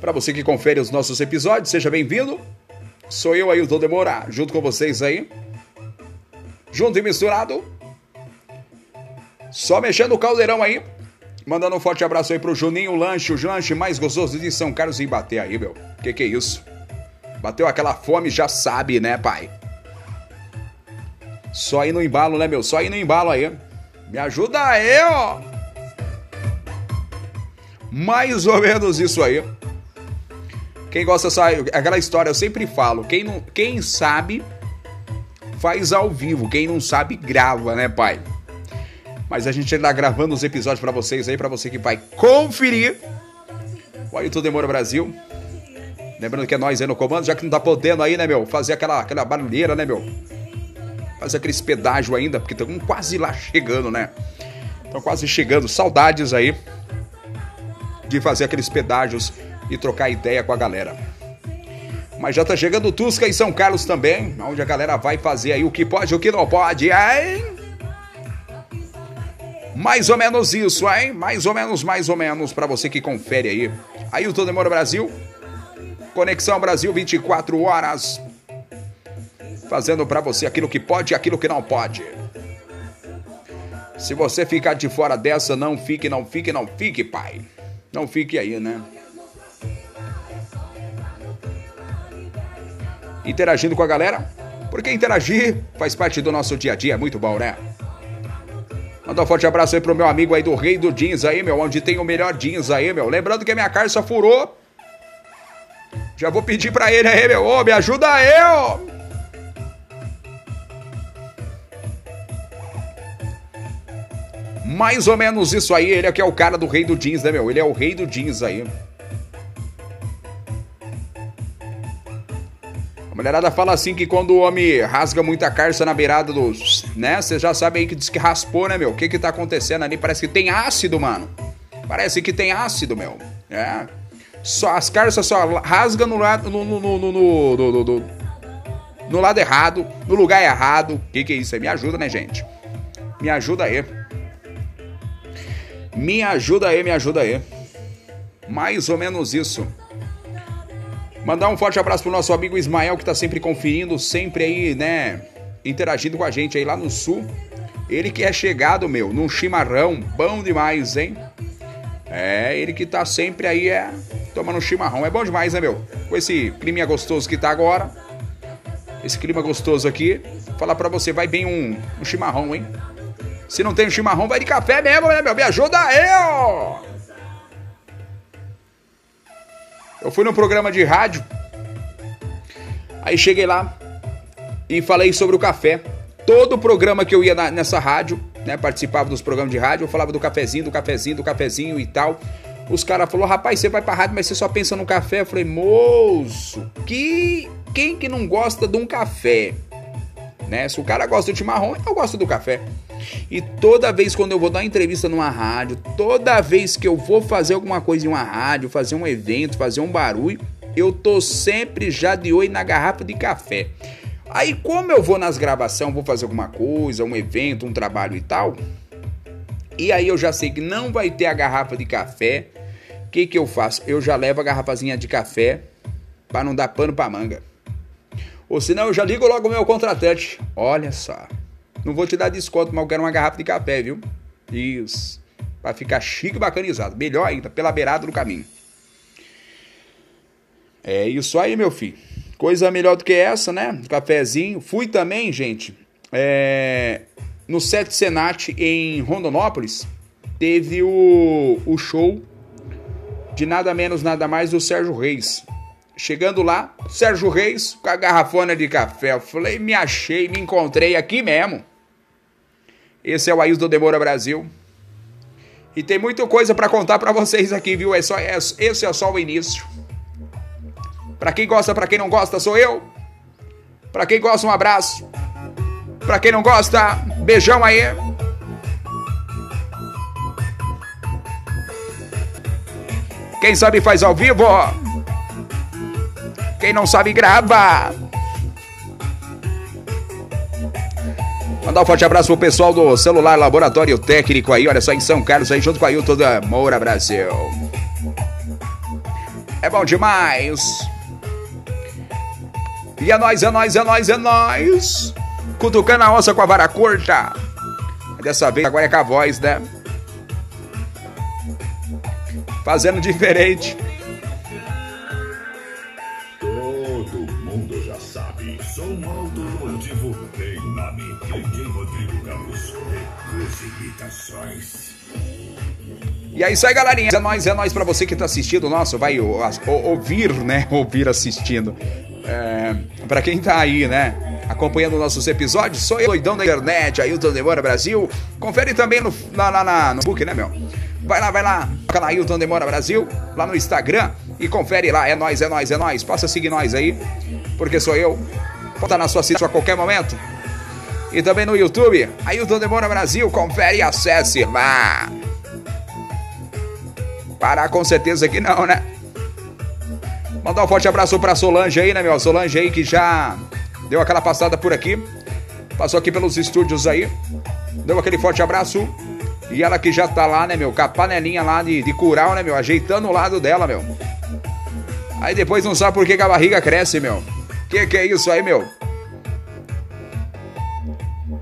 Para você que confere os nossos episódios, seja bem-vindo. Sou eu, Ailton Demora, junto com vocês aí. Junto e misturado. Só mexendo o caldeirão aí. Mandando um forte abraço aí pro Juninho Lanche, o lanche mais gostoso de São Carlos e bater aí, meu. Que que é isso? Bateu aquela fome, já sabe, né, pai? Só ir no embalo, né, meu? Só ir no embalo aí. Me ajuda aí, ó. Mais ou menos isso aí. Quem gosta sabe, aquela história eu sempre falo, quem não, quem sabe faz ao vivo, quem não sabe grava, né, pai? Mas a gente ainda tá gravando os episódios para vocês aí, para você que vai conferir. O Ailton Demora Brasil. Lembrando que é nós aí no comando, já que não tá podendo aí, né, meu? Fazer aquela, aquela barulheira, né, meu? Fazer aqueles pedágio ainda, porque estamos quase lá chegando, né? Estão quase chegando. Saudades aí de fazer aqueles pedágios e trocar ideia com a galera. Mas já tá chegando Tusca e São Carlos também, onde a galera vai fazer aí o que pode e o que não pode, hein? Mais ou menos isso, hein? Mais ou menos, mais ou menos, para você que confere aí. Aí o Demora Brasil, Conexão Brasil 24 horas, fazendo para você aquilo que pode e aquilo que não pode. Se você ficar de fora dessa, não fique, não fique, não fique, pai. Não fique aí, né? Interagindo com a galera, porque interagir faz parte do nosso dia a dia, é muito bom, né? Manda um forte abraço aí pro meu amigo aí do Rei do Jeans aí, meu, onde tem o melhor jeans aí, meu. Lembrando que a minha carça furou. Já vou pedir pra ele aí, meu. Ô, me ajuda aí, ó. Mais ou menos isso aí, ele aqui é o cara do Rei do Jeans, né, meu? Ele é o Rei do Jeans aí. Mulherada fala assim que quando o homem rasga muita carça na beirada dos. né? Você já sabe aí que diz que raspou, né, meu? O que que tá acontecendo ali? Parece que tem ácido, mano. Parece que tem ácido, meu. É. Só, as carças só rasgam no lado. No, no, no, no, no, no lado errado, no lugar errado. O que, que é isso aí? Me ajuda, né, gente? Me ajuda aí. Me ajuda aí, me ajuda aí. Mais ou menos isso. Mandar um forte abraço pro nosso amigo Ismael, que tá sempre conferindo, sempre aí, né, interagindo com a gente aí lá no sul. Ele que é chegado, meu, num chimarrão, bom demais, hein? É, ele que tá sempre aí, é, tomando chimarrão. É bom demais, né, meu? Com esse clima gostoso que tá agora. Esse clima gostoso aqui. Falar pra você, vai bem um, um chimarrão, hein? Se não tem um chimarrão, vai de café mesmo, né, meu? Me ajuda aí, Eu fui num programa de rádio. Aí cheguei lá e falei sobre o café. Todo programa que eu ia na, nessa rádio, né, participava dos programas de rádio, eu falava do cafezinho, do cafezinho, do cafezinho e tal. Os caras falaram, rapaz, você vai pra rádio, mas você só pensa no café. Eu falei, moço, que quem que não gosta de um café? Né? Se o cara gosta de chimarrão, eu gosto do café. E toda vez quando eu vou dar uma entrevista numa rádio, toda vez que eu vou fazer alguma coisa em uma rádio, fazer um evento, fazer um barulho, eu tô sempre já de olho na garrafa de café. Aí, como eu vou nas gravações, vou fazer alguma coisa, um evento, um trabalho e tal, e aí eu já sei que não vai ter a garrafa de café, o que, que eu faço? Eu já levo a garrafazinha de café para não dar pano para manga. Ou senão eu já ligo logo o meu contratante. Olha só. Não vou te dar desconto, mas eu quero uma garrafa de café, viu? Isso. Pra ficar chique e bacanizado. Melhor ainda, pela beirada do caminho. É isso aí, meu filho. Coisa melhor do que essa, né? Cafezinho. Fui também, gente, é... no Sete Senat em Rondonópolis. Teve o, o show de nada menos, nada mais do Sérgio Reis. Chegando lá, Sérgio Reis com a garrafona de café. Eu falei, me achei, me encontrei aqui mesmo. Esse é o Ailton Demora Brasil. E tem muita coisa para contar para vocês aqui, viu? É só, é, esse é só o início. Para quem gosta, para quem não gosta, sou eu. Para quem gosta, um abraço. Para quem não gosta, beijão aí. Quem sabe faz ao vivo. Quem não sabe grava. Mandar um forte abraço pro pessoal do celular Laboratório Técnico aí, olha só, em São Carlos, aí junto com a Ailton da Moura Brasil. É bom demais. E é nóis, é nóis, é nóis, é nóis. Cutucando a onça com a vara curta. Dessa vez agora é com a voz, né? Fazendo diferente. Automotivo tem nome. Rodrigo. E é isso aí, galerinha. É nóis, é nóis pra você que tá assistindo. Nossa, vai ouvir, né? Ouvir assistindo. É, pra quem tá aí, né? Acompanhando nossos episódios, sou eu, doidão da internet, Ailton Demora Brasil. Confere também no, na, na, na, no Facebook, né, meu? Vai lá, vai lá, canal Ailton Demora Brasil, lá no Instagram e confere lá. É nóis, é nóis, é nóis. Possa seguir nós aí, porque sou eu. Pode estar na sua cidade a qualquer momento. E também no YouTube, Ailton Demora Brasil. Confere e acesse lá. Parar com certeza que não, né? Mandar um forte abraço pra Solange aí, né, meu? Solange aí que já deu aquela passada por aqui. Passou aqui pelos estúdios aí. Deu aquele forte abraço. E ela que já tá lá, né, meu? Com a panelinha lá de, de curau, né, meu? Ajeitando o lado dela, meu. Aí depois não sabe por que, que a barriga cresce, meu. Que que é isso aí, meu?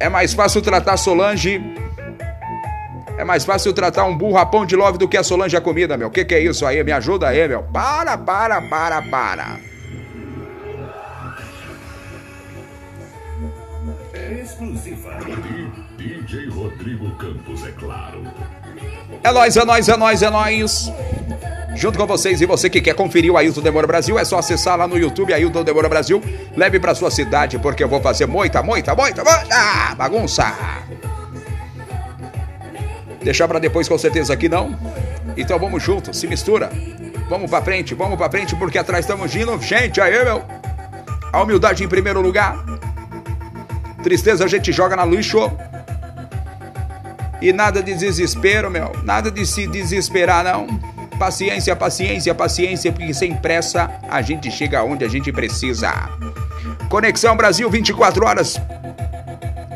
É mais fácil tratar Solange. É mais fácil tratar um burro a pão de love do que a Solange a comida, meu. Que que é isso aí? Me ajuda aí, meu. Para, para, para, para. Exclusiva. DJ Rodrigo Campos, é claro. É nóis, é nóis, é nóis, é nóis. Junto com vocês e você que quer conferir o Ailton Demora Brasil, é só acessar lá no YouTube Ailton Demora Brasil. Leve pra sua cidade, porque eu vou fazer muita, muita, muita, muita bagunça. Deixar pra depois com certeza aqui não. Então vamos junto, se mistura. Vamos pra frente, vamos pra frente, porque atrás estamos indo. Gente, aí, meu. A humildade em primeiro lugar. Tristeza a gente joga na lixo. E nada de desespero, meu. Nada de se desesperar, não. Paciência, paciência, paciência, porque sem pressa a gente chega onde a gente precisa. Conexão Brasil 24 horas.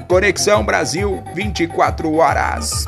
Conexão Brasil 24 horas.